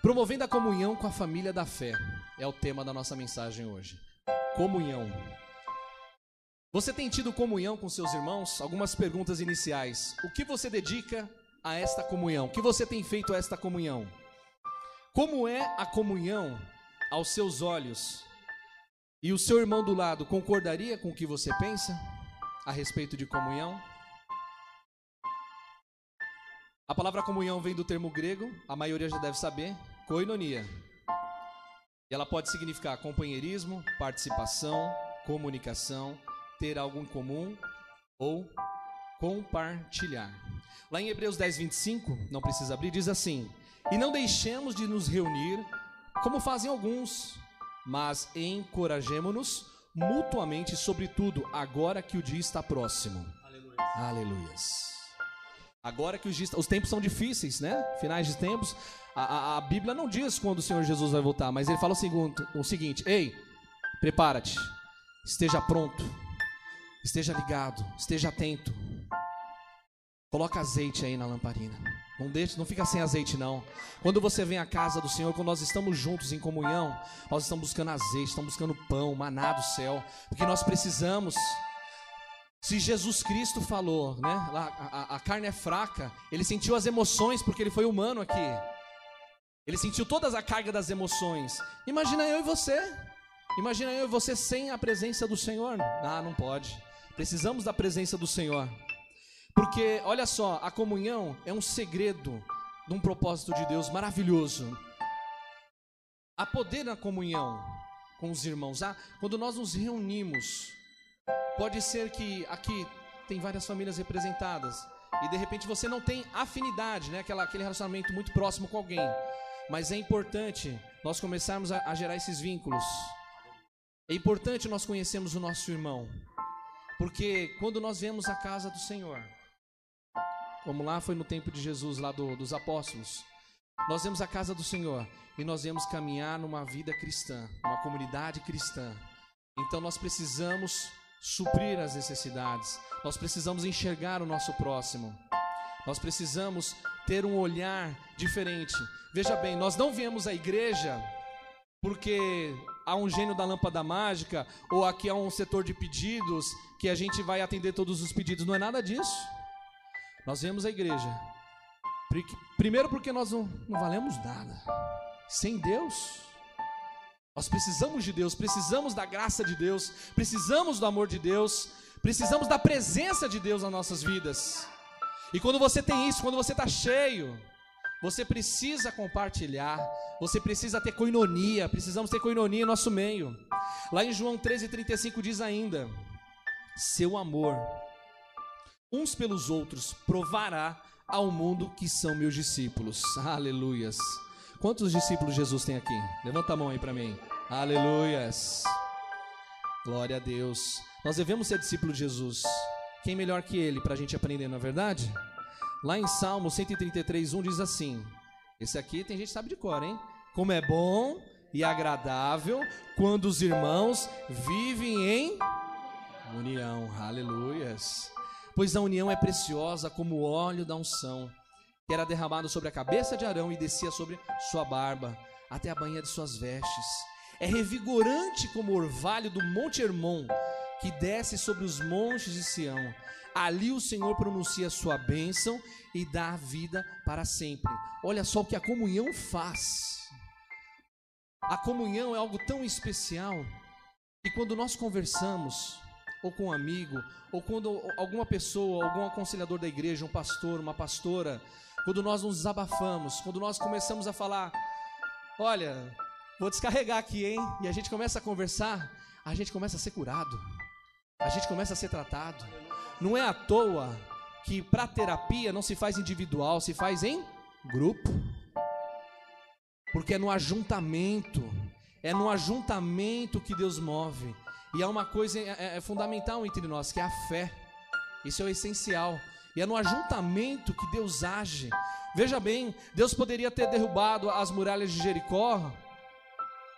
Promovendo a comunhão com a família da fé é o tema da nossa mensagem hoje. Comunhão. Você tem tido comunhão com seus irmãos? Algumas perguntas iniciais. O que você dedica a esta comunhão? O que você tem feito a esta comunhão? Como é a comunhão aos seus olhos? E o seu irmão do lado concordaria com o que você pensa a respeito de comunhão? A palavra comunhão vem do termo grego, a maioria já deve saber, koinonia. E ela pode significar companheirismo, participação, comunicação, ter algo em comum ou compartilhar. Lá em Hebreus 10, 25, não precisa abrir, diz assim: E não deixemos de nos reunir, como fazem alguns, mas encorajemo-nos mutuamente, sobretudo agora que o dia está próximo. Aleluia. Aleluias. Agora que os, os tempos são difíceis, né? Finais de tempos. A, a, a, Bíblia não diz quando o Senhor Jesus vai voltar, mas ele fala o seguinte: o seguinte Ei, prepara-te, esteja pronto, esteja ligado, esteja atento. Coloca azeite aí na lamparina. Não deixe, não fica sem azeite não. Quando você vem à casa do Senhor, quando nós estamos juntos em comunhão, nós estamos buscando azeite, estamos buscando pão, maná do céu, porque nós precisamos. Se Jesus Cristo falou, né? A, a, a carne é fraca, ele sentiu as emoções porque ele foi humano aqui. Ele sentiu toda a carga das emoções. Imagina eu e você. Imagina eu e você sem a presença do Senhor. Ah, não pode. Precisamos da presença do Senhor. Porque, olha só, a comunhão é um segredo de um propósito de Deus maravilhoso. Há poder na comunhão com os irmãos. Ah, quando nós nos reunimos, pode ser que aqui tem várias famílias representadas e de repente você não tem afinidade, né? Aquela, aquele relacionamento muito próximo com alguém. Mas é importante nós começarmos a, a gerar esses vínculos. É importante nós conhecermos o nosso irmão. Porque quando nós vemos a casa do Senhor, como lá foi no tempo de Jesus, lá do, dos apóstolos. Nós vemos a casa do Senhor e nós vemos caminhar numa vida cristã, uma comunidade cristã. Então nós precisamos suprir as necessidades, nós precisamos enxergar o nosso próximo, nós precisamos ter um olhar diferente. Veja bem, nós não viemos à igreja porque há um gênio da lâmpada mágica ou aqui há um setor de pedidos que a gente vai atender todos os pedidos, não é nada disso. Nós vemos a igreja. Primeiro porque nós não, não valemos nada. Sem Deus. Nós precisamos de Deus, precisamos da graça de Deus, precisamos do amor de Deus, precisamos da presença de Deus nas nossas vidas. E quando você tem isso, quando você está cheio, você precisa compartilhar, você precisa ter coinonia, precisamos ter coinonia em nosso meio. Lá em João 13,35 diz ainda: Seu amor uns pelos outros, provará ao mundo que são meus discípulos. Aleluias. Quantos discípulos Jesus tem aqui? Levanta a mão aí para mim. Aleluias. Glória a Deus. Nós devemos ser discípulos de Jesus. Quem melhor que ele para a gente aprender, na é verdade? Lá em Salmo 133, 1 diz assim: Esse aqui tem gente que sabe de cor, hein? Como é bom e agradável quando os irmãos vivem em união. Aleluias pois a união é preciosa como o óleo da unção, que era derramado sobre a cabeça de Arão e descia sobre sua barba, até a banha de suas vestes. É revigorante como o orvalho do Monte Hermon, que desce sobre os montes de Sião. Ali o Senhor pronuncia sua bênção e dá vida para sempre. Olha só o que a comunhão faz. A comunhão é algo tão especial que quando nós conversamos, ou com um amigo, ou quando alguma pessoa, algum aconselhador da igreja, um pastor, uma pastora, quando nós nos desabafamos, quando nós começamos a falar, olha, vou descarregar aqui, hein? E a gente começa a conversar, a gente começa a ser curado, a gente começa a ser tratado. Não é à toa que para terapia não se faz individual, se faz em grupo. Porque é no ajuntamento, é no ajuntamento que Deus move. E há uma coisa é, é, é, fundamental entre nós, que é a fé. Isso é o essencial. E é no ajuntamento que Deus age. Veja bem, Deus poderia ter derrubado as muralhas de Jericó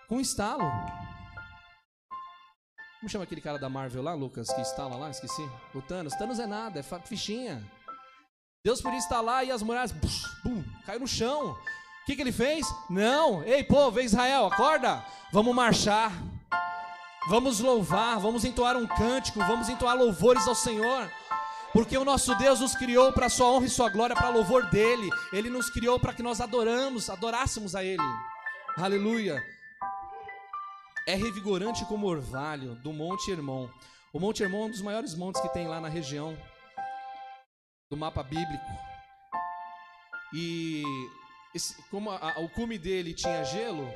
com um estalo. Como chama aquele cara da Marvel lá, Lucas, que estala lá? Esqueci. O Thanos. Thanos é nada, é fichinha. Deus podia lá e as muralhas, bum, caiu no chão. O que, que ele fez? Não, ei povo, Israel, acorda, vamos marchar, vamos louvar, vamos entoar um cântico, vamos entoar louvores ao Senhor. Porque o nosso Deus nos criou para sua honra e sua glória, para louvor dele. Ele nos criou para que nós adoramos, adorássemos a ele. Aleluia. É revigorante como orvalho do Monte Hermon. O Monte Hermon é um dos maiores montes que tem lá na região do mapa bíblico. E esse, como a, a, o cume dele tinha gelo,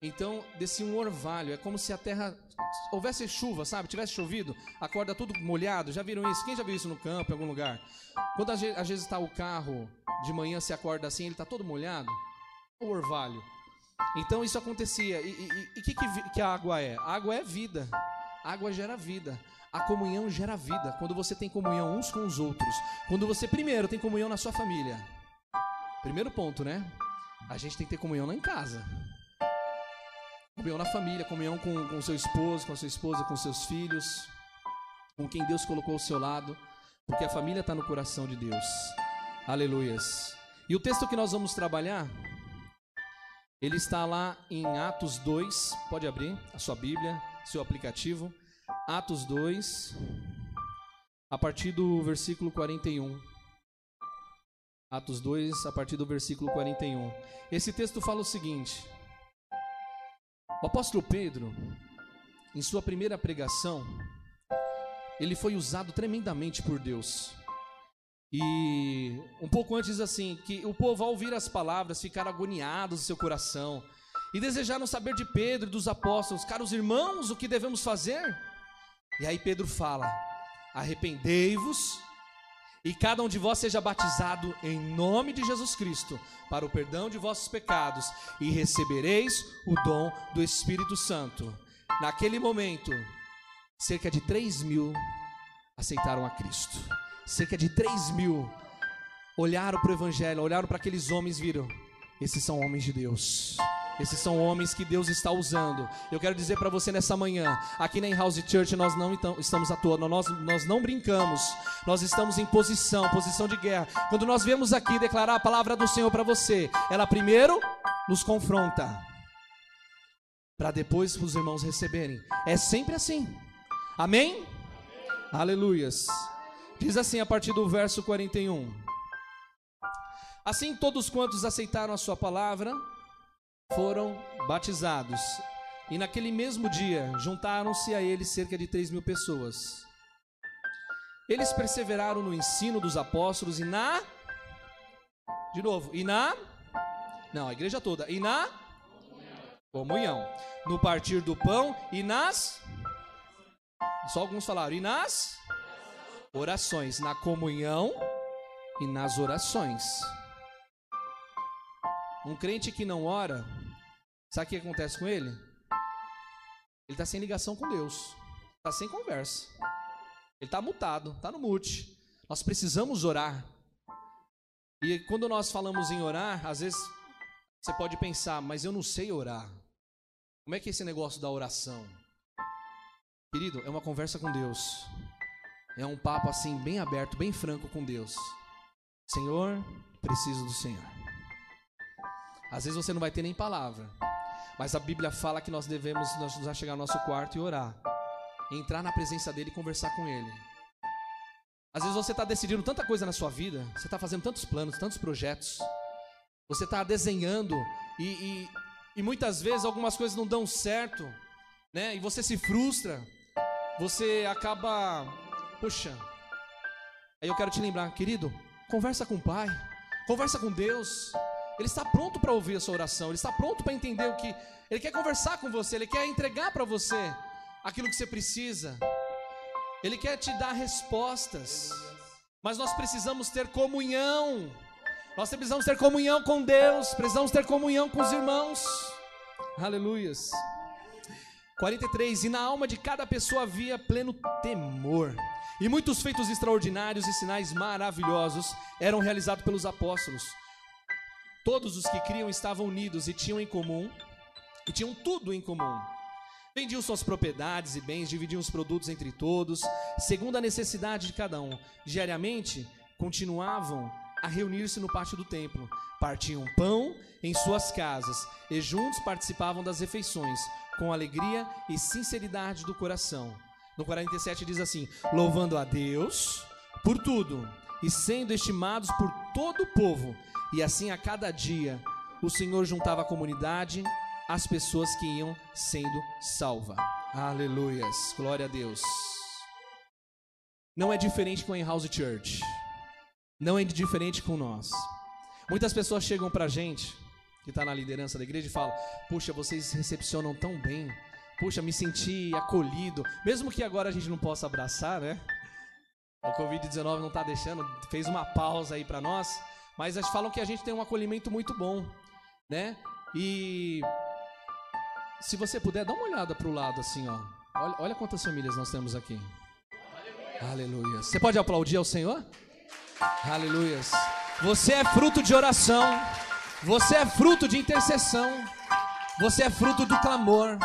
então descia um orvalho. É como se a terra houvesse chuva, sabe? Tivesse chovido, acorda tudo molhado. Já viram isso? Quem já viu isso no campo, em algum lugar? Quando às vezes está o carro de manhã, se acorda assim, ele está todo molhado. O orvalho. Então isso acontecia. E o que, que, que a água é? A água é vida. A água gera vida. A comunhão gera vida. Quando você tem comunhão uns com os outros. Quando você, primeiro, tem comunhão na sua família. Primeiro ponto, né? A gente tem que ter comunhão lá em casa. Comunhão na família, comunhão com, com seu esposo, com a sua esposa, com seus filhos, com quem Deus colocou ao seu lado, porque a família está no coração de Deus. Aleluias. E o texto que nós vamos trabalhar ele está lá em Atos 2, pode abrir a sua Bíblia, seu aplicativo. Atos 2, a partir do versículo 41. Atos 2, a partir do versículo 41. Esse texto fala o seguinte: O apóstolo Pedro, em sua primeira pregação, ele foi usado tremendamente por Deus. E um pouco antes assim, que o povo ao ouvir as palavras ficaram agoniados no seu coração e desejaram saber de Pedro e dos apóstolos, caros irmãos, o que devemos fazer? E aí Pedro fala: Arrependei-vos e cada um de vós seja batizado em nome de Jesus Cristo para o perdão de vossos pecados e recebereis o dom do Espírito Santo. Naquele momento, cerca de 3 mil aceitaram a Cristo cerca de 3 mil olharam para o Evangelho, olharam para aqueles homens e viram: esses são homens de Deus. Esses são homens que Deus está usando. Eu quero dizer para você nessa manhã, aqui na House Church nós não então, estamos à toa, nós, nós não brincamos, nós estamos em posição, posição de guerra. Quando nós viemos aqui declarar a palavra do Senhor para você, ela primeiro nos confronta, para depois os irmãos receberem. É sempre assim. Amém? Amém. Aleluias. Diz assim a partir do verso 41. Assim todos quantos aceitaram a sua palavra foram batizados. E naquele mesmo dia juntaram-se a ele cerca de três mil pessoas. Eles perseveraram no ensino dos apóstolos e na. De novo, e na. Não, a igreja toda. E na. Comunhão. No partir do pão e nas. Só alguns falaram. E nas orações, na comunhão e nas orações. Um crente que não ora, sabe o que acontece com ele? Ele está sem ligação com Deus, está sem conversa, ele está mutado, está no mute. Nós precisamos orar. E quando nós falamos em orar, às vezes você pode pensar, mas eu não sei orar. Como é que é esse negócio da oração? Querido, é uma conversa com Deus. É um papo assim, bem aberto, bem franco com Deus. Senhor, preciso do Senhor. Às vezes você não vai ter nem palavra, mas a Bíblia fala que nós devemos nós chegar no nosso quarto e orar, entrar na presença dele e conversar com ele. Às vezes você está decidindo tanta coisa na sua vida, você está fazendo tantos planos, tantos projetos, você está desenhando e, e, e muitas vezes algumas coisas não dão certo, né? E você se frustra, você acaba Puxa. Aí eu quero te lembrar, querido, conversa com o Pai, conversa com Deus. Ele está pronto para ouvir a sua oração, ele está pronto para entender o que ele quer conversar com você, ele quer entregar para você aquilo que você precisa. Ele quer te dar respostas. Mas nós precisamos ter comunhão. Nós precisamos ter comunhão com Deus, precisamos ter comunhão com os irmãos. Aleluias. 43 E na alma de cada pessoa havia pleno temor. E muitos feitos extraordinários e sinais maravilhosos eram realizados pelos apóstolos. Todos os que criam estavam unidos e tinham em comum, e tinham tudo em comum. Vendiam suas propriedades e bens, dividiam os produtos entre todos, segundo a necessidade de cada um. Diariamente continuavam a reunir-se no pátio do templo, partiam pão em suas casas e juntos participavam das refeições, com alegria e sinceridade do coração. No 47 diz assim: louvando a Deus por tudo e sendo estimados por todo o povo, e assim a cada dia o Senhor juntava a comunidade, as pessoas que iam sendo salvas. Aleluias, glória a Deus. Não é diferente com a House Church. Não é diferente com nós. Muitas pessoas chegam pra gente, que está na liderança da igreja, e falam: Puxa, vocês recepcionam tão bem. Puxa, me senti acolhido. Mesmo que agora a gente não possa abraçar, né? O Covid-19 não está deixando, fez uma pausa aí para nós. Mas eles falam que a gente tem um acolhimento muito bom, né? E se você puder, dá uma olhada para o lado assim, ó. Olha, olha quantas famílias nós temos aqui. Aleluia. Você pode aplaudir ao Senhor? Aleluia. Você é fruto de oração. Você é fruto de intercessão. Você é fruto do clamor.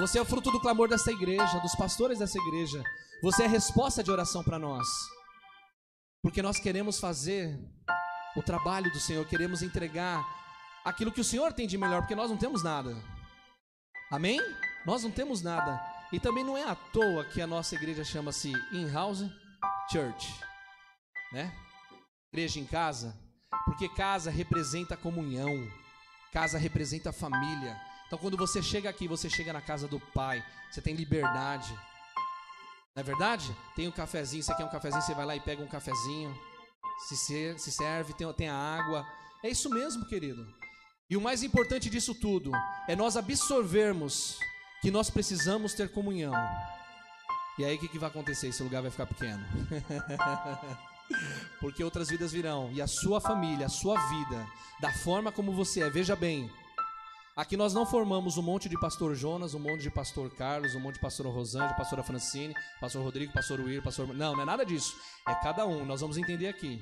Você é o fruto do clamor dessa igreja, dos pastores dessa igreja. Você é resposta de oração para nós. Porque nós queremos fazer o trabalho do Senhor, queremos entregar aquilo que o Senhor tem de melhor, porque nós não temos nada. Amém? Nós não temos nada. E também não é à toa que a nossa igreja chama-se In-House Church, né? Igreja em casa, porque casa representa comunhão, casa representa família. Então quando você chega aqui, você chega na casa do Pai, você tem liberdade. Não é verdade? Tem um cafezinho, você quer um cafezinho, você vai lá e pega um cafezinho, se, se serve, tem, tem a água. É isso mesmo, querido. E o mais importante disso tudo é nós absorvermos que nós precisamos ter comunhão. E aí o que, que vai acontecer? Esse lugar vai ficar pequeno. Porque outras vidas virão. E a sua família, a sua vida, da forma como você é, veja bem. Aqui nós não formamos um monte de pastor Jonas, um monte de pastor Carlos, um monte de pastor Rosângela, pastora Francine, pastor Rodrigo, pastor Will, pastor. Não, não é nada disso. É cada um. Nós vamos entender aqui.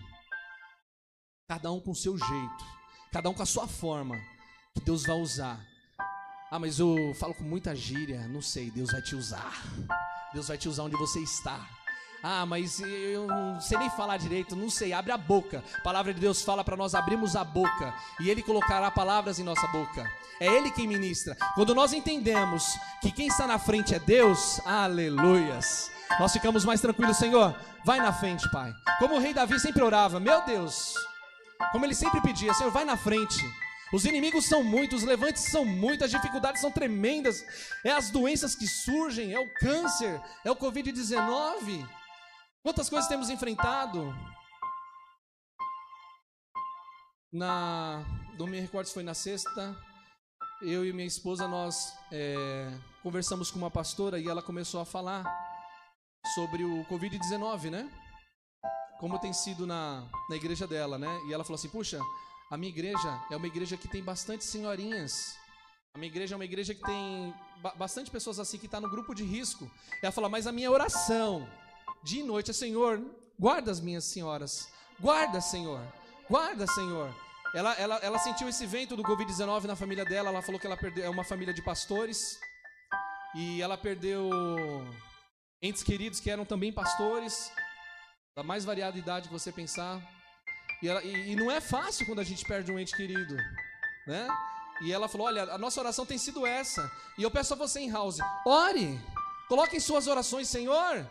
Cada um com o seu jeito cada um com a sua forma, que Deus vai usar. Ah, mas eu falo com muita gíria, não sei, Deus vai te usar. Deus vai te usar onde você está. Ah, mas eu não sei nem falar direito, não sei. Abre a boca. A palavra de Deus fala para nós abrirmos a boca e Ele colocará palavras em nossa boca. É Ele quem ministra. Quando nós entendemos que quem está na frente é Deus, aleluias. Nós ficamos mais tranquilos, Senhor. Vai na frente, Pai. Como o rei Davi sempre orava, meu Deus, como ele sempre pedia, Senhor, vai na frente. Os inimigos são muitos, os levantes são muitos, as dificuldades são tremendas. É as doenças que surgem, é o câncer, é o Covid-19. Quantas coisas temos enfrentado? Na, não me recordo se foi na sexta, eu e minha esposa nós é, conversamos com uma pastora e ela começou a falar sobre o Covid-19, né? como tem sido na, na igreja dela, né? E ela falou assim: puxa, a minha igreja é uma igreja que tem bastante senhorinhas. A minha igreja é uma igreja que tem ba bastante pessoas assim que está no grupo de risco. Ela fala, mas a minha oração de noite Senhor, guarda as minhas senhoras, guarda, Senhor, guarda, Senhor. Ela, ela, ela sentiu esse vento do Covid-19 na família dela. Ela falou que ela perdeu, é uma família de pastores e ela perdeu entes queridos que eram também pastores da mais variada idade que você pensar. E, ela, e, e, não é fácil quando a gente perde um ente querido, né? E ela falou: Olha, a nossa oração tem sido essa. E eu peço a você em house: ore, coloque em suas orações, Senhor.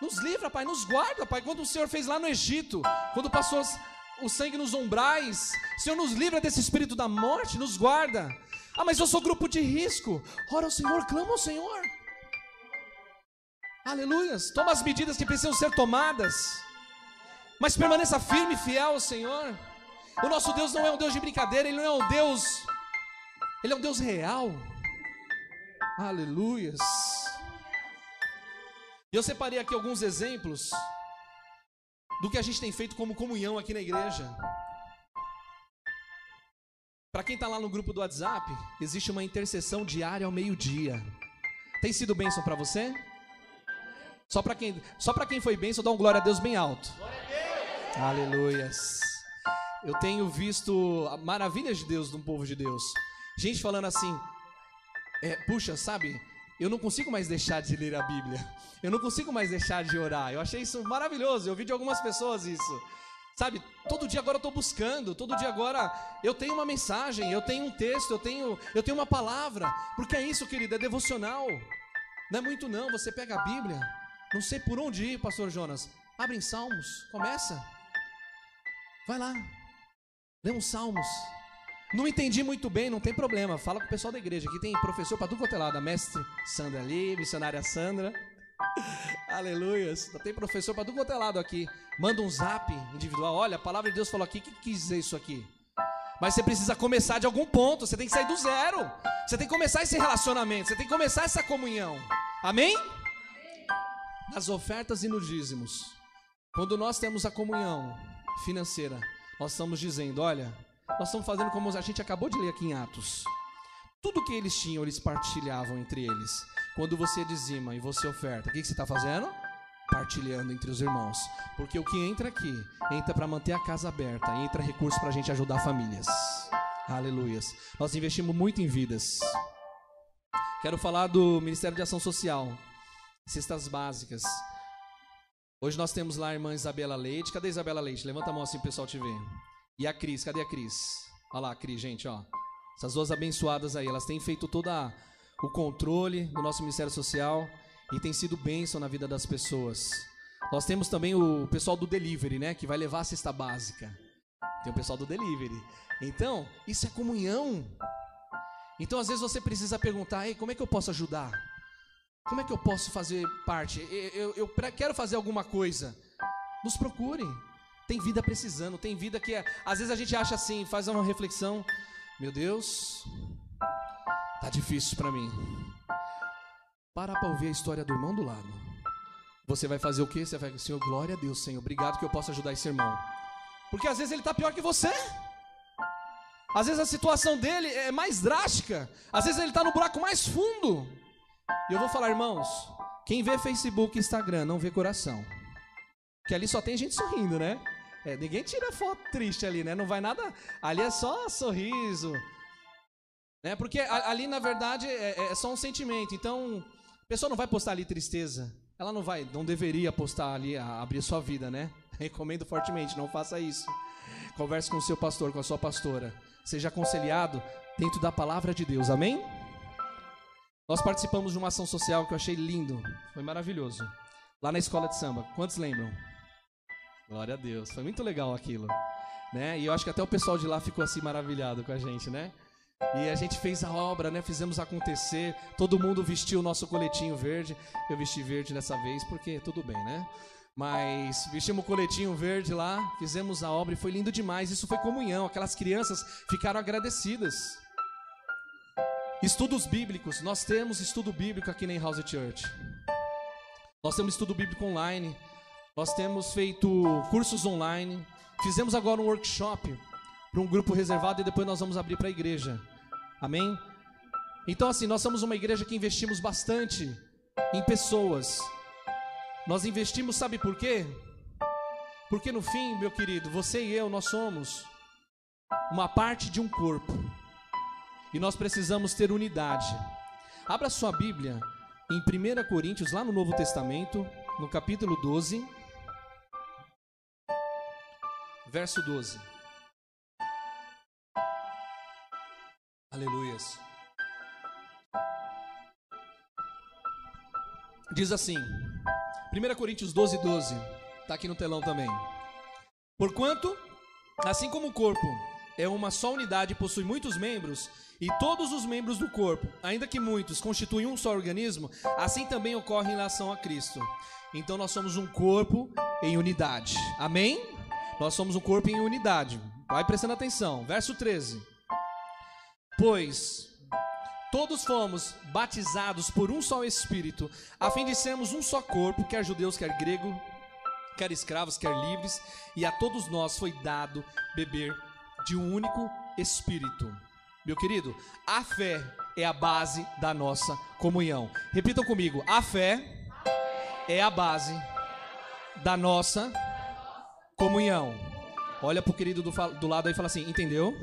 Nos livra, Pai, nos guarda, Pai. Quando o Senhor fez lá no Egito, quando passou o sangue nos umbrais, Senhor nos livra desse espírito da morte, nos guarda. Ah, mas eu sou grupo de risco. Ora ao Senhor, clama ao Senhor. Aleluias. Toma as medidas que precisam ser tomadas. Mas permaneça firme e fiel ao Senhor. O nosso Deus não é um Deus de brincadeira, Ele não é um Deus. Ele é um Deus real. Aleluias. E eu separei aqui alguns exemplos do que a gente tem feito como comunhão aqui na igreja. Para quem está lá no grupo do WhatsApp, existe uma intercessão diária ao meio-dia. Tem sido bênção para você? Só para quem, só para quem foi bênção, dá um glória a Deus bem alto. Aleluias. Eu tenho visto maravilhas de Deus no povo de Deus. Gente falando assim, é, puxa, sabe? Eu não consigo mais deixar de ler a Bíblia. Eu não consigo mais deixar de orar. Eu achei isso maravilhoso. Eu vi de algumas pessoas isso. Sabe, todo dia agora eu estou buscando, todo dia agora eu tenho uma mensagem, eu tenho um texto, eu tenho, eu tenho uma palavra. Porque é isso, querido, é devocional. Não é muito não, você pega a Bíblia, não sei por onde ir, pastor Jonas. Abre em Salmos, começa. Vai lá. Lê uns Salmos. Não entendi muito bem, não tem problema. Fala com o pessoal da igreja. Aqui tem professor para tudo é lado. A mestre Sandra ali, missionária Sandra. Aleluia. Tem professor para tudo é lado aqui. Manda um zap individual. Olha, a palavra de Deus falou aqui. O que quis dizer isso aqui? Mas você precisa começar de algum ponto. Você tem que sair do zero. Você tem que começar esse relacionamento. Você tem que começar essa comunhão. Amém? Nas ofertas e nos dízimos. Quando nós temos a comunhão financeira, nós estamos dizendo: olha, nós estamos fazendo como a gente acabou de ler aqui em Atos. Tudo que eles tinham, eles partilhavam entre eles. Quando você dizima e você oferta, o que, você está fazendo? Partilhando entre os irmãos. Porque o que entra aqui, entra para manter a casa aberta, entra recurso para a gente ajudar famílias. Aleluias. Nós investimos muito em vidas. Quero falar do Ministério de Ação Social, cestas básicas. Hoje nós temos lá a irmã Isabela Leite. Cadê Isabela Leite? Levanta a mão assim o pessoal te ver. E a Cris, cadê a Cris? Olha lá, a Cris, gente, ó. Essas duas abençoadas aí, elas têm feito todo o controle do nosso Ministério Social e tem sido bênção na vida das pessoas. Nós temos também o pessoal do delivery, né, que vai levar a cesta básica. Tem o pessoal do delivery. Então, isso é comunhão. Então, às vezes você precisa perguntar: Ei, como é que eu posso ajudar? Como é que eu posso fazer parte? Eu, eu, eu quero fazer alguma coisa. Nos procure. Tem vida precisando, tem vida que é, às vezes a gente acha assim, faz uma reflexão, meu Deus, tá difícil para mim. Para para ouvir a história do irmão do lado. Você vai fazer o quê? Você vai, Senhor, glória a Deus, Senhor, obrigado que eu posso ajudar esse irmão. Porque às vezes ele tá pior que você. Às vezes a situação dele é mais drástica. Às vezes ele está no buraco mais fundo. E eu vou falar, irmãos, quem vê Facebook e Instagram não vê coração. Que ali só tem gente sorrindo, né? É, ninguém tira foto triste ali, né? Não vai nada. Ali é só sorriso. Né? Porque ali, na verdade, é, é só um sentimento. Então, a pessoa não vai postar ali tristeza. Ela não vai, não deveria postar ali, abrir sua vida, né? Recomendo fortemente, não faça isso. Converse com o seu pastor, com a sua pastora. Seja aconselhado dentro da palavra de Deus, amém? Nós participamos de uma ação social que eu achei lindo, foi maravilhoso. Lá na escola de samba. Quantos lembram? Glória a Deus. Foi muito legal aquilo. Né? E eu acho que até o pessoal de lá ficou assim maravilhado com a gente, né? E a gente fez a obra, né? Fizemos acontecer. Todo mundo vestiu o nosso coletinho verde. Eu vesti verde dessa vez porque tudo bem, né? Mas vestimos o coletinho verde lá, fizemos a obra e foi lindo demais. Isso foi comunhão. Aquelas crianças ficaram agradecidas. Estudos bíblicos. Nós temos estudo bíblico aqui na House Church. Nós temos estudo bíblico online. Nós temos feito cursos online. Fizemos agora um workshop para um grupo reservado e depois nós vamos abrir para a igreja. Amém? Então, assim, nós somos uma igreja que investimos bastante em pessoas. Nós investimos, sabe por quê? Porque no fim, meu querido, você e eu, nós somos uma parte de um corpo. E nós precisamos ter unidade. Abra sua Bíblia em 1 Coríntios, lá no Novo Testamento, no capítulo 12 verso 12. Aleluias. Diz assim, 1 Coríntios 12, 12, está aqui no telão também. Porquanto, assim como o corpo é uma só unidade e possui muitos membros, e todos os membros do corpo, ainda que muitos, constituem um só organismo, assim também ocorre em relação a Cristo. Então nós somos um corpo em unidade. Amém? Nós somos um corpo em unidade. Vai prestando atenção. Verso 13. Pois todos fomos batizados por um só Espírito, a fim de sermos um só corpo, quer judeus, quer grego, quer escravos, quer livres, e a todos nós foi dado beber de um único Espírito. Meu querido, a fé é a base da nossa comunhão. Repitam comigo: a fé é a base da nossa comunhão. Olha pro querido do, do lado aí e fala assim: entendeu?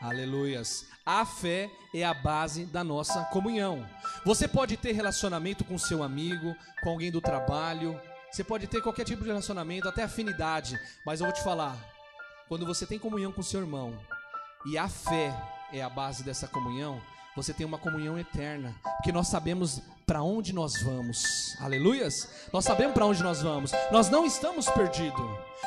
Aleluias. A fé é a base da nossa comunhão. Você pode ter relacionamento com seu amigo, com alguém do trabalho, você pode ter qualquer tipo de relacionamento, até afinidade, mas eu vou te falar, quando você tem comunhão com seu irmão e a fé é a base dessa comunhão, você tem uma comunhão eterna, porque nós sabemos para onde nós vamos. Aleluias? Nós sabemos para onde nós vamos. Nós não estamos perdidos.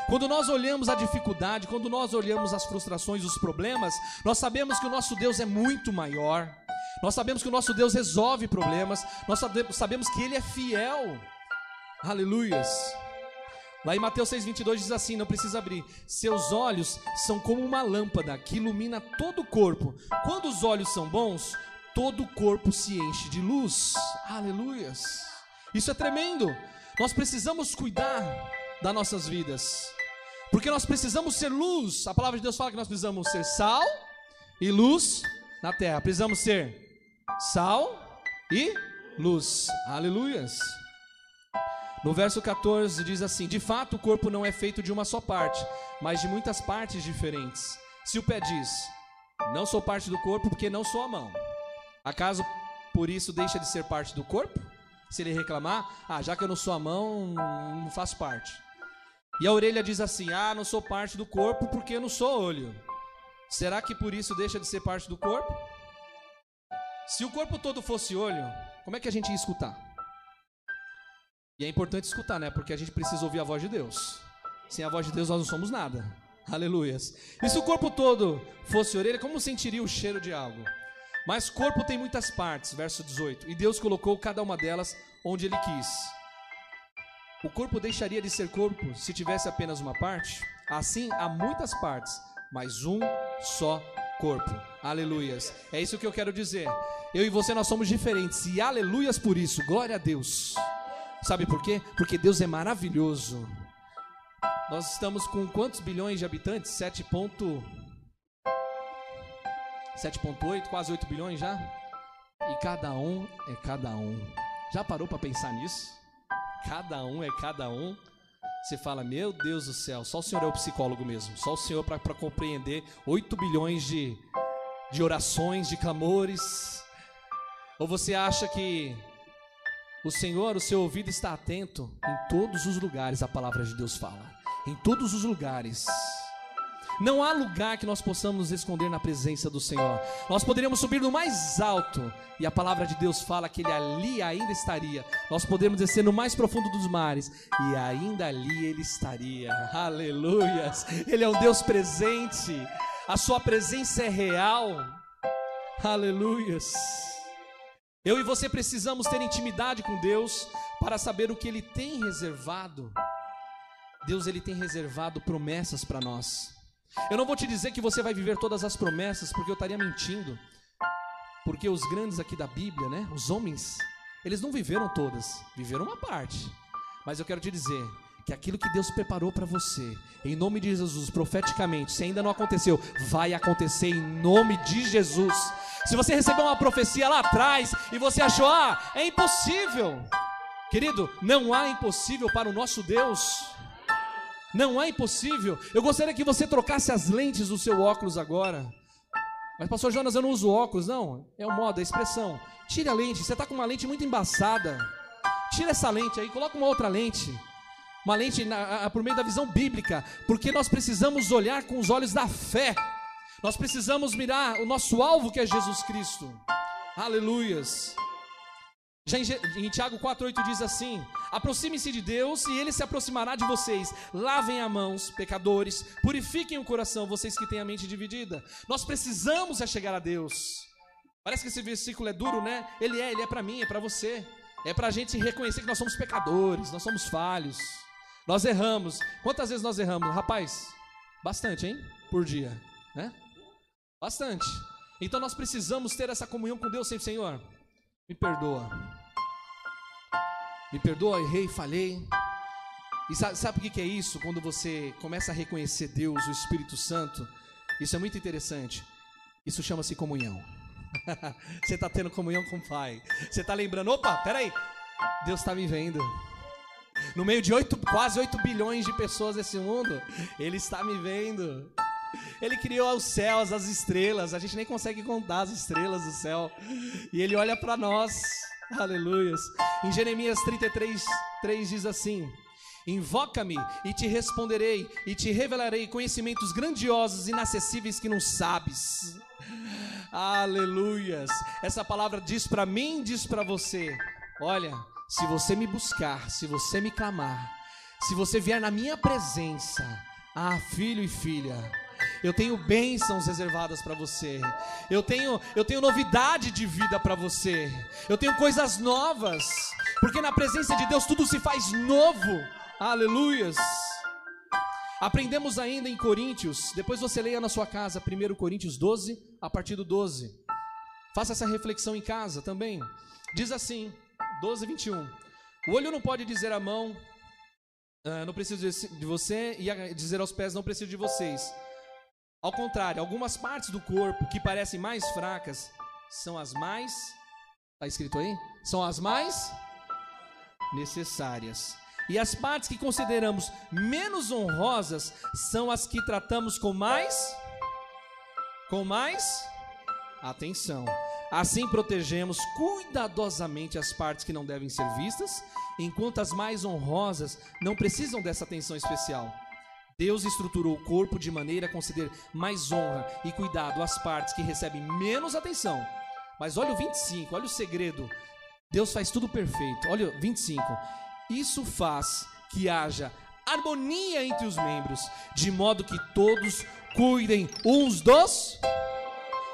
Quando nós olhamos a dificuldade, quando nós olhamos as frustrações, os problemas, nós sabemos que o nosso Deus é muito maior. Nós sabemos que o nosso Deus resolve problemas. Nós sabemos que Ele é fiel. Aleluias. Lá em Mateus 6,22 diz assim: não precisa abrir. Seus olhos são como uma lâmpada que ilumina todo o corpo. Quando os olhos são bons, todo o corpo se enche de luz. Aleluias. Isso é tremendo. Nós precisamos cuidar das nossas vidas. Porque nós precisamos ser luz. A palavra de Deus fala que nós precisamos ser sal e luz na terra. Precisamos ser sal e luz. Aleluias. No verso 14 diz assim: De fato, o corpo não é feito de uma só parte, mas de muitas partes diferentes. Se o pé diz: Não sou parte do corpo porque não sou a mão, Acaso por isso deixa de ser parte do corpo? Se ele reclamar, ah, já que eu não sou a mão, não faço parte. E a orelha diz assim: ah, não sou parte do corpo porque não sou olho. Será que por isso deixa de ser parte do corpo? Se o corpo todo fosse olho, como é que a gente ia escutar? E é importante escutar, né? Porque a gente precisa ouvir a voz de Deus. Sem a voz de Deus nós não somos nada. Aleluias. E se o corpo todo fosse orelha, como sentiria o cheiro de algo? Mas corpo tem muitas partes, verso 18. E Deus colocou cada uma delas onde Ele quis. O corpo deixaria de ser corpo se tivesse apenas uma parte? Assim, há muitas partes, mas um só corpo. Aleluias. É isso que eu quero dizer. Eu e você nós somos diferentes e aleluias por isso. Glória a Deus. Sabe por quê? Porque Deus é maravilhoso. Nós estamos com quantos bilhões de habitantes? 7. 7,8, quase 8 bilhões já. E cada um é cada um. Já parou para pensar nisso? Cada um é cada um. Você fala, meu Deus do céu, só o Senhor é o psicólogo mesmo. Só o Senhor para compreender 8 bilhões de, de orações, de clamores. Ou você acha que o Senhor, o seu ouvido está atento em todos os lugares, a palavra de Deus fala. Em todos os lugares. Não há lugar que nós possamos nos esconder na presença do Senhor. Nós poderíamos subir no mais alto, e a palavra de Deus fala que Ele ali ainda estaria. Nós podemos descer no mais profundo dos mares, e ainda ali Ele estaria. Aleluias! Ele é um Deus presente, a Sua presença é real. Aleluias! Eu e você precisamos ter intimidade com Deus para saber o que Ele tem reservado. Deus ele tem reservado promessas para nós. Eu não vou te dizer que você vai viver todas as promessas, porque eu estaria mentindo. Porque os grandes aqui da Bíblia, né, os homens, eles não viveram todas, viveram uma parte. Mas eu quero te dizer que aquilo que Deus preparou para você, em nome de Jesus, profeticamente, se ainda não aconteceu, vai acontecer em nome de Jesus. Se você recebeu uma profecia lá atrás e você achou, ah, é impossível, querido, não há impossível para o nosso Deus. Não é impossível. Eu gostaria que você trocasse as lentes do seu óculos agora. Mas, pastor Jonas, eu não uso óculos. Não, é o modo, é a expressão. Tire a lente. Você está com uma lente muito embaçada. Tira essa lente aí, coloca uma outra lente. Uma lente na, a, por meio da visão bíblica. Porque nós precisamos olhar com os olhos da fé. Nós precisamos mirar o nosso alvo que é Jesus Cristo. Aleluias. Já em, Tiago 4,8 diz assim: Aproxime-se de Deus e ele se aproximará de vocês. Lavem as mãos, pecadores, purifiquem o coração, vocês que têm a mente dividida. Nós precisamos é chegar a Deus. Parece que esse versículo é duro, né? Ele é, ele é para mim, é para você. É para a gente reconhecer que nós somos pecadores, nós somos falhos, nós erramos. Quantas vezes nós erramos? Rapaz, bastante, hein? Por dia, né? Bastante. Então nós precisamos ter essa comunhão com Deus, sempre, Senhor. Me perdoa. Me perdoa, errei, falhei. E sabe, sabe o que, é isso? Quando você começa a reconhecer Deus, o Espírito Santo, isso é muito interessante. Isso chama-se comunhão. você está tendo comunhão com o Pai. Você está lembrando, opa, peraí, Deus está me vendo. No meio de 8, quase 8 bilhões de pessoas nesse mundo, Ele está me vendo. Ele criou os céus, as estrelas. A gente nem consegue contar as estrelas do céu. E ele olha para nós. Aleluias. Em Jeremias 33, 3 diz assim: Invoca-me e te responderei, e te revelarei conhecimentos grandiosos e inacessíveis que não sabes. Aleluias. Essa palavra diz para mim, diz para você: Olha, se você me buscar, se você me clamar, se você vier na minha presença, ah, filho e filha, eu tenho bênçãos reservadas para você. Eu tenho, eu tenho novidade de vida para você. Eu tenho coisas novas, porque na presença de Deus tudo se faz novo. Aleluias. Aprendemos ainda em Coríntios, depois você leia na sua casa, 1 Coríntios 12, a partir do 12. Faça essa reflexão em casa também. Diz assim, 12, 21. O olho não pode dizer à mão, ah, não preciso de você, e dizer aos pés, não preciso de vocês. Ao contrário, algumas partes do corpo que parecem mais fracas são as mais. Está escrito aí? São as mais necessárias. E as partes que consideramos menos honrosas são as que tratamos com mais com mais atenção. Assim protegemos cuidadosamente as partes que não devem ser vistas, enquanto as mais honrosas não precisam dessa atenção especial. Deus estruturou o corpo de maneira a conceder mais honra e cuidado às partes que recebem menos atenção. Mas olha o 25, olha o segredo. Deus faz tudo perfeito. Olha o 25. Isso faz que haja harmonia entre os membros, de modo que todos cuidem uns dos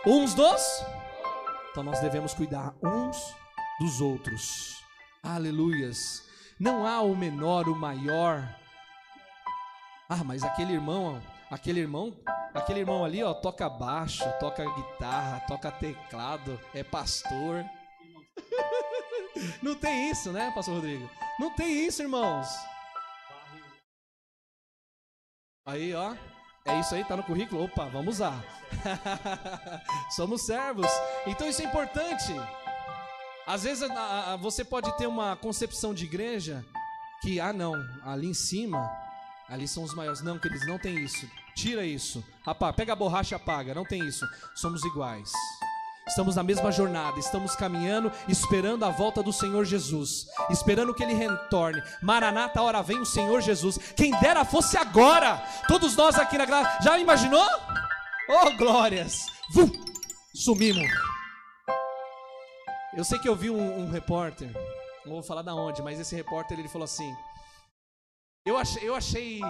uns dos Então nós devemos cuidar uns dos outros. Aleluias. Não há o menor, o maior, ah, mas aquele irmão, aquele irmão, aquele irmão ali, ó, toca baixo, toca guitarra, toca teclado, é pastor. Não tem isso, né, pastor Rodrigo? Não tem isso, irmãos. Aí, ó. É isso aí, tá no currículo? Opa, vamos usar. Somos servos. Então isso é importante. Às vezes a, a, você pode ter uma concepção de igreja que, ah não, ali em cima Ali são os maiores. Não, queridos, não tem isso. Tira isso. Apaga, pega a borracha e apaga. Não tem isso. Somos iguais. Estamos na mesma jornada, estamos caminhando, esperando a volta do Senhor Jesus, esperando que Ele retorne. Maranata, hora vem o Senhor Jesus. Quem dera fosse agora. Todos nós aqui na graça. Já imaginou? Oh, glórias! Vum! Sumimos. Eu sei que eu vi um, um repórter, não vou falar da onde, mas esse repórter ele falou assim: eu achei, eu achei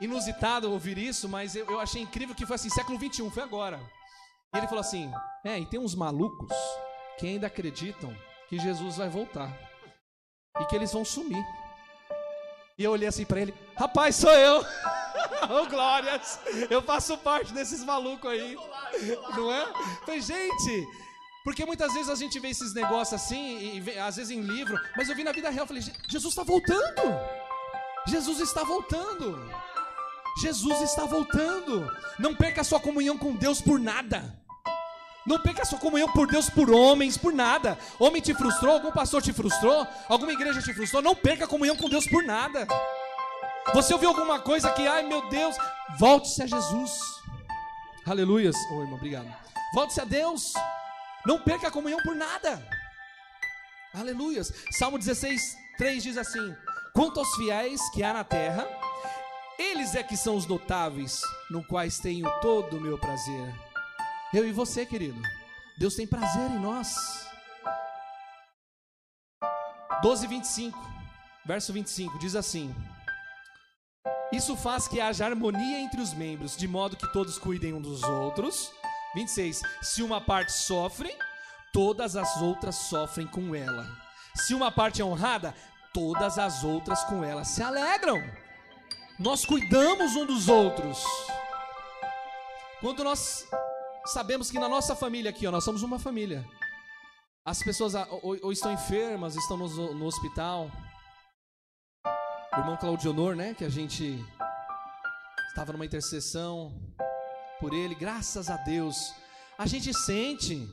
inusitado ouvir isso, mas eu, eu achei incrível que foi assim, século 21, foi agora. E ele falou assim: É, e tem uns malucos que ainda acreditam que Jesus vai voltar e que eles vão sumir. E eu olhei assim para ele: Rapaz, sou eu. oh, glórias! Eu faço parte desses malucos aí. Não é? Falei, gente, porque muitas vezes a gente vê esses negócios assim, e, e, às vezes em livro, mas eu vi na vida real, falei, Jesus está voltando. Jesus está voltando. Jesus está voltando. Não perca a sua comunhão com Deus por nada. Não perca a sua comunhão por Deus por homens, por nada. Homem te frustrou, algum pastor te frustrou, alguma igreja te frustrou. Não perca a comunhão com Deus por nada. Você ouviu alguma coisa que, ai meu Deus, volte-se a Jesus. Aleluias. Oi, oh, irmão, obrigado. Volte-se a Deus. Não perca a comunhão por nada. Aleluias. Salmo 16, 3 diz assim: Quanto aos fiéis que há na terra, eles é que são os notáveis, no quais tenho todo o meu prazer. Eu e você, querido. Deus tem prazer em nós. 12, 25, verso 25, diz assim: Isso faz que haja harmonia entre os membros, de modo que todos cuidem um dos outros. 26. Se uma parte sofre, todas as outras sofrem com ela. Se uma parte é honrada, todas as outras com ela se alegram. Nós cuidamos um dos outros. Quando nós sabemos que na nossa família aqui, ó, nós somos uma família. As pessoas ou, ou estão enfermas, estão no, no, hospital. O irmão Claudionor, né, que a gente estava numa intercessão por ele, graças a Deus. A gente sente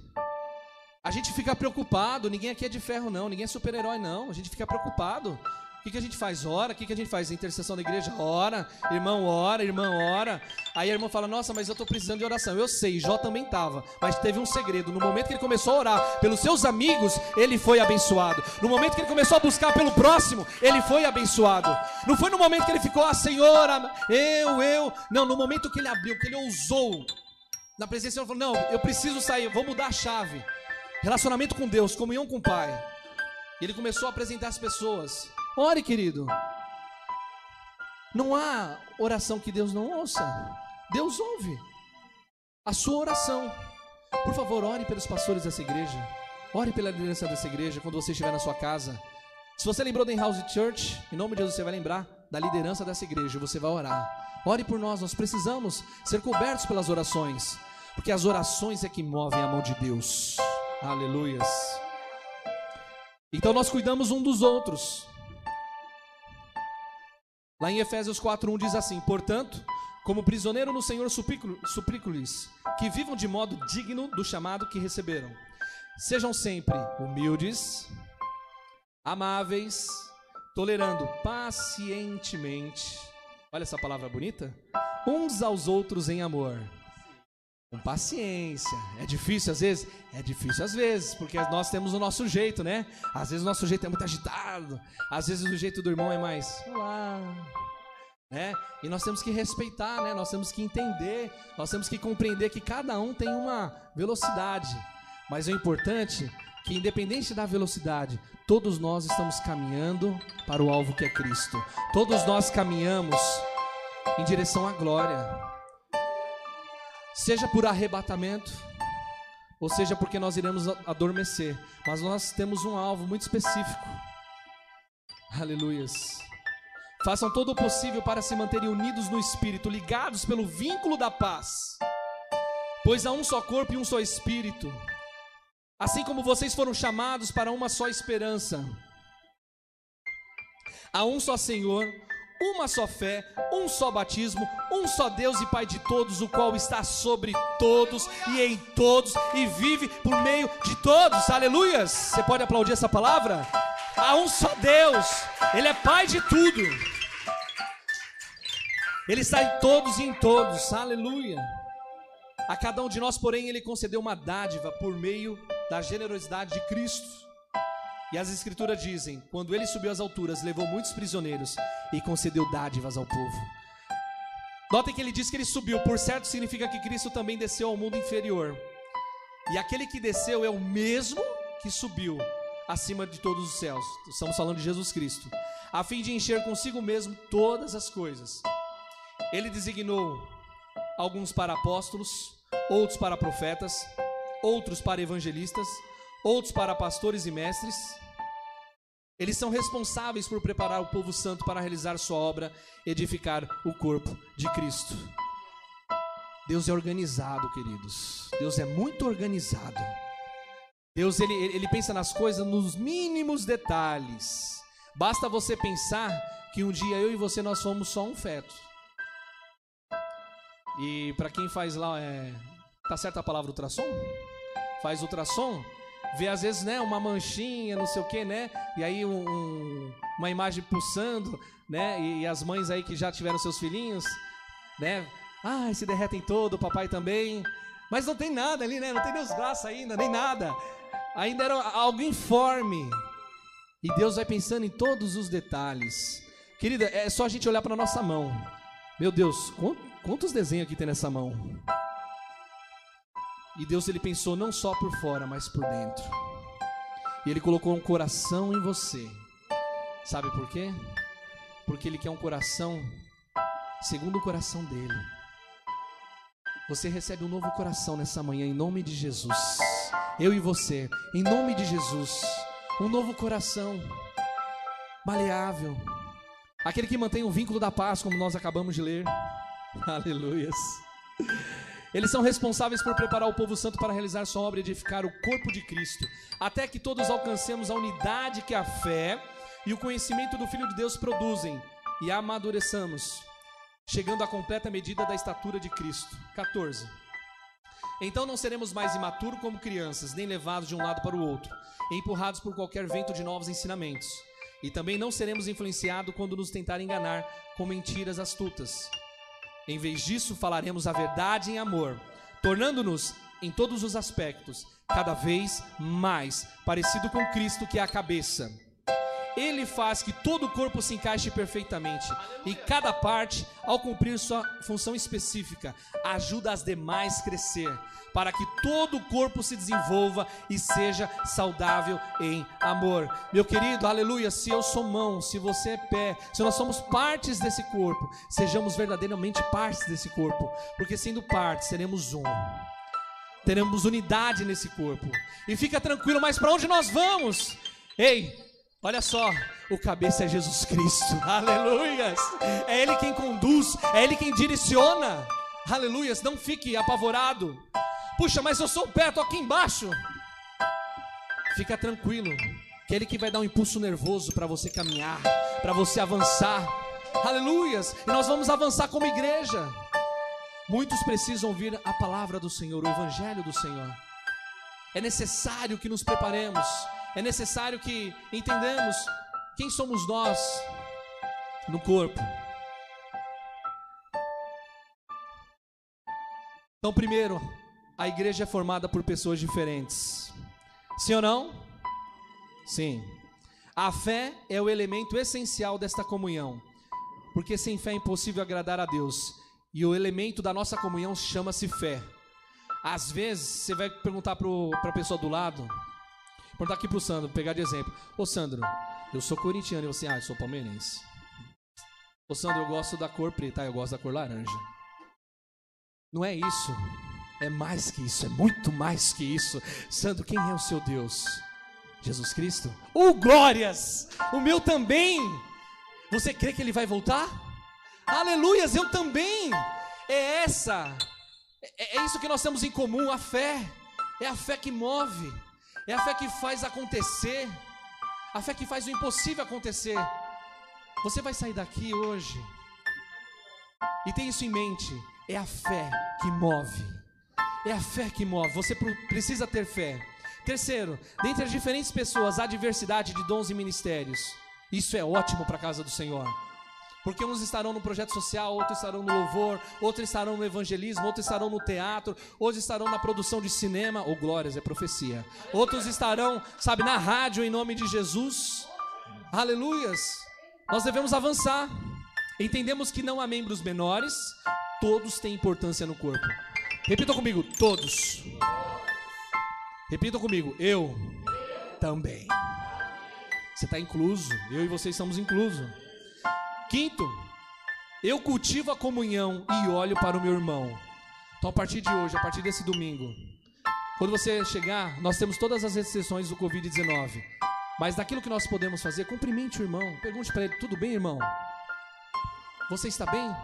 a gente fica preocupado, ninguém aqui é de ferro não, ninguém é super-herói não. A gente fica preocupado. O que, que a gente faz? Ora. O que, que a gente faz? Intercessão da igreja? Ora. Irmão, ora. Irmão, ora. Aí a irmã fala: Nossa, mas eu estou precisando de oração. Eu sei, Jó também estava. Mas teve um segredo. No momento que ele começou a orar pelos seus amigos, ele foi abençoado. No momento que ele começou a buscar pelo próximo, ele foi abençoado. Não foi no momento que ele ficou, ah, Senhor, eu, eu. Não, no momento que ele abriu, que ele ousou. Na presença, ele falou: Não, eu preciso sair, vou mudar a chave. Relacionamento com Deus, comunhão com o Pai. E ele começou a apresentar as pessoas. Ore, querido. Não há oração que Deus não ouça. Deus ouve a sua oração. Por favor, ore pelos pastores dessa igreja. Ore pela liderança dessa igreja quando você estiver na sua casa. Se você lembrou da House Church, em nome de Jesus você vai lembrar da liderança dessa igreja. Você vai orar. Ore por nós, nós precisamos ser cobertos pelas orações, porque as orações é que movem a mão de Deus. Aleluias. Então nós cuidamos um dos outros. Lá em Efésios 4:1 diz assim: "Portanto, como prisioneiro no Senhor, suplico-lhes que vivam de modo digno do chamado que receberam. Sejam sempre humildes, amáveis, tolerando pacientemente. Olha essa palavra bonita? Uns aos outros em amor com paciência. É difícil às vezes? É difícil às vezes, porque nós temos o nosso jeito, né? Às vezes o nosso jeito é muito agitado, às vezes o jeito do irmão é mais, olá, né? E nós temos que respeitar, né? Nós temos que entender, nós temos que compreender que cada um tem uma velocidade. Mas o importante é que independente da velocidade, todos nós estamos caminhando para o alvo que é Cristo. Todos nós caminhamos em direção à glória seja por arrebatamento, ou seja porque nós iremos adormecer, mas nós temos um alvo muito específico. Aleluias. Façam todo o possível para se manterem unidos no espírito, ligados pelo vínculo da paz. Pois há um só corpo e um só espírito. Assim como vocês foram chamados para uma só esperança. Há um só Senhor, uma só fé, um só batismo, um só Deus e Pai de todos, o qual está sobre todos e em todos e vive por meio de todos. Aleluias! Você pode aplaudir essa palavra? Há um só Deus, Ele é Pai de tudo. Ele está em todos e em todos. Aleluia! A cada um de nós, porém, Ele concedeu uma dádiva por meio da generosidade de Cristo. E as escrituras dizem: quando ele subiu às alturas, levou muitos prisioneiros e concedeu dádivas ao povo. Notem que ele diz que ele subiu, por certo significa que Cristo também desceu ao mundo inferior. E aquele que desceu é o mesmo que subiu acima de todos os céus. Estamos falando de Jesus Cristo, a fim de encher consigo mesmo todas as coisas. Ele designou alguns para apóstolos, outros para profetas, outros para evangelistas, outros para pastores e mestres. Eles são responsáveis por preparar o povo santo para realizar sua obra, edificar o corpo de Cristo. Deus é organizado, queridos. Deus é muito organizado. Deus ele, ele pensa nas coisas nos mínimos detalhes. Basta você pensar que um dia eu e você nós fomos só um feto. E para quem faz lá é tá certa a palavra ultrassom? Faz ultrassom? Vê às vezes, né, uma manchinha, não sei o que, né? E aí um, um, uma imagem pulsando, né? E, e, as mães aí que já tiveram seus filhinhos, né? Ai, se derretem todo, o papai também. Mas não tem nada ali, né? Não tem nem os braços ainda, nem nada. Ainda era algo informe. E Deus vai pensando em todos os detalhes. Querida, é só a gente olhar para nossa mão. Meu Deus, quantos desenhos aqui tem nessa mão? E Deus ele pensou não só por fora, mas por dentro. E ele colocou um coração em você. Sabe por quê? Porque ele quer um coração segundo o coração dele. Você recebe um novo coração nessa manhã em nome de Jesus. Eu e você, em nome de Jesus, um novo coração maleável. Aquele que mantém o vínculo da paz, como nós acabamos de ler. Aleluias. Eles são responsáveis por preparar o povo santo para realizar sua obra e edificar o corpo de Cristo, até que todos alcancemos a unidade que a fé e o conhecimento do Filho de Deus produzem e amadureçamos, chegando à completa medida da estatura de Cristo. 14. Então não seremos mais imaturos como crianças, nem levados de um lado para o outro, empurrados por qualquer vento de novos ensinamentos E também não seremos influenciados quando nos tentarem enganar com mentiras astutas. Em vez disso, falaremos a verdade em amor, tornando-nos, em todos os aspectos, cada vez mais parecido com Cristo, que é a cabeça. Ele faz que todo o corpo se encaixe perfeitamente e cada parte, ao cumprir sua função específica, ajuda as demais a crescer, para que todo o corpo se desenvolva e seja saudável em amor. Meu querido, aleluia, se eu sou mão, se você é pé, se nós somos partes desse corpo, sejamos verdadeiramente partes desse corpo, porque sendo partes, seremos um teremos unidade nesse corpo. E fica tranquilo, mas para onde nós vamos? Ei, Olha só, o cabeça é Jesus Cristo, aleluias. É Ele quem conduz, é Ele quem direciona, aleluias. Não fique apavorado. Puxa, mas eu sou o pé, estou aqui embaixo. Fica tranquilo, que é Ele que vai dar um impulso nervoso para você caminhar, para você avançar, aleluias. E nós vamos avançar como igreja. Muitos precisam ouvir a palavra do Senhor, o Evangelho do Senhor. É necessário que nos preparemos é necessário que entendamos quem somos nós no corpo. Então, primeiro, a igreja é formada por pessoas diferentes. Sim ou não? Sim. A fé é o elemento essencial desta comunhão, porque sem fé é impossível agradar a Deus. E o elemento da nossa comunhão chama-se fé. Às vezes, você vai perguntar para a pessoa do lado, Perguntar aqui pro Sandro, pegar de exemplo. Ô Sandro, eu sou corintiano e você, ah, eu sou palmeirense. Ô Sandro, eu gosto da cor preta, eu gosto da cor laranja. Não é isso. É mais que isso, é muito mais que isso. Sandro, quem é o seu Deus? Jesus Cristo? Oh, glórias! O meu também! Você crê que ele vai voltar? Aleluias, eu também! É essa, é, é isso que nós temos em comum, a fé. É a fé que move. É a fé que faz acontecer. A fé que faz o impossível acontecer. Você vai sair daqui hoje. E tem isso em mente. É a fé que move. É a fé que move. Você precisa ter fé. Terceiro, dentre as diferentes pessoas há diversidade de dons e ministérios. Isso é ótimo para a casa do Senhor. Porque uns estarão no projeto social, outros estarão no louvor, outros estarão no evangelismo, outros estarão no teatro, outros estarão na produção de cinema, ou glórias, é profecia. Outros estarão, sabe, na rádio em nome de Jesus. Aleluias. Nós devemos avançar. Entendemos que não há membros menores, todos têm importância no corpo. Repita comigo, todos. Repita comigo, eu também. Você está incluso, eu e vocês estamos inclusos. Quinto, eu cultivo a comunhão e olho para o meu irmão. Então, a partir de hoje, a partir desse domingo, quando você chegar, nós temos todas as restrições do Covid-19. Mas daquilo que nós podemos fazer, cumprimente o irmão. Pergunte para ele: tudo bem, irmão? Você está bem?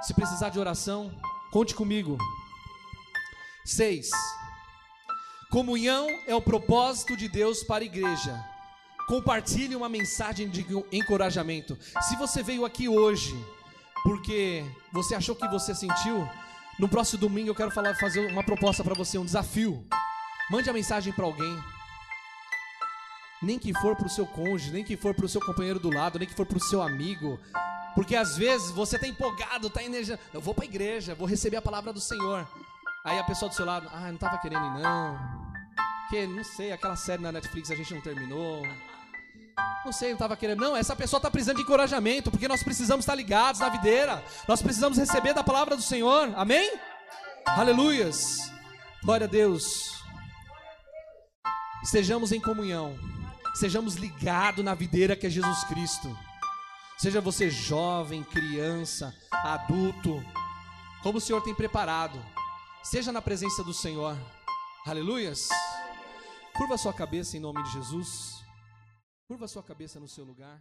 Se precisar de oração, conte comigo. Seis. Comunhão é o propósito de Deus para a igreja. Compartilhe uma mensagem de encorajamento. Se você veio aqui hoje porque você achou que você sentiu, no próximo domingo eu quero falar, fazer uma proposta para você, um desafio. Mande a mensagem para alguém. Nem que for para o seu cônjuge, nem que for para o seu companheiro do lado, nem que for para o seu amigo. Porque às vezes você está empolgado, está energizado. Eu vou para a igreja, vou receber a palavra do Senhor. Aí a pessoa do seu lado, ah, não estava querendo não. Porque, não sei, aquela série na Netflix a gente não terminou. Não sei, não estava querendo. Não, essa pessoa está precisando de encorajamento, porque nós precisamos estar ligados na videira. Nós precisamos receber da palavra do Senhor. Amém? Aleluias. Glória a Deus. Estejamos em comunhão. Sejamos ligados na videira que é Jesus Cristo. Seja você jovem, criança, adulto, como o Senhor tem preparado. Seja na presença do Senhor. Aleluias. Curva sua cabeça em nome de Jesus. Curva sua cabeça no seu lugar.